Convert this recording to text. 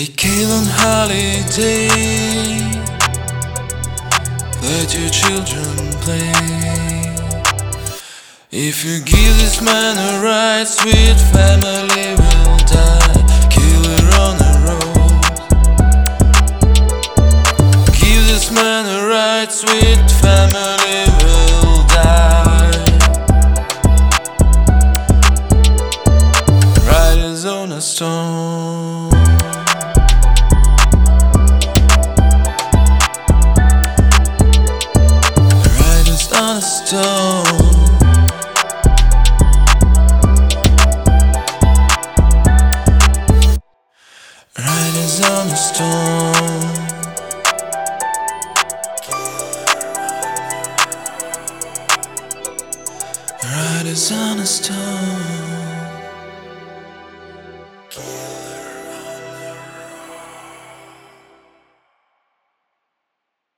Take kill on holiday. Let your children play. If you give this man a ride, sweet family will die. Killer on the road. Give this man a ride, sweet family will die. Riders on a storm. Stone. Riders on a storm. Riders on a storm.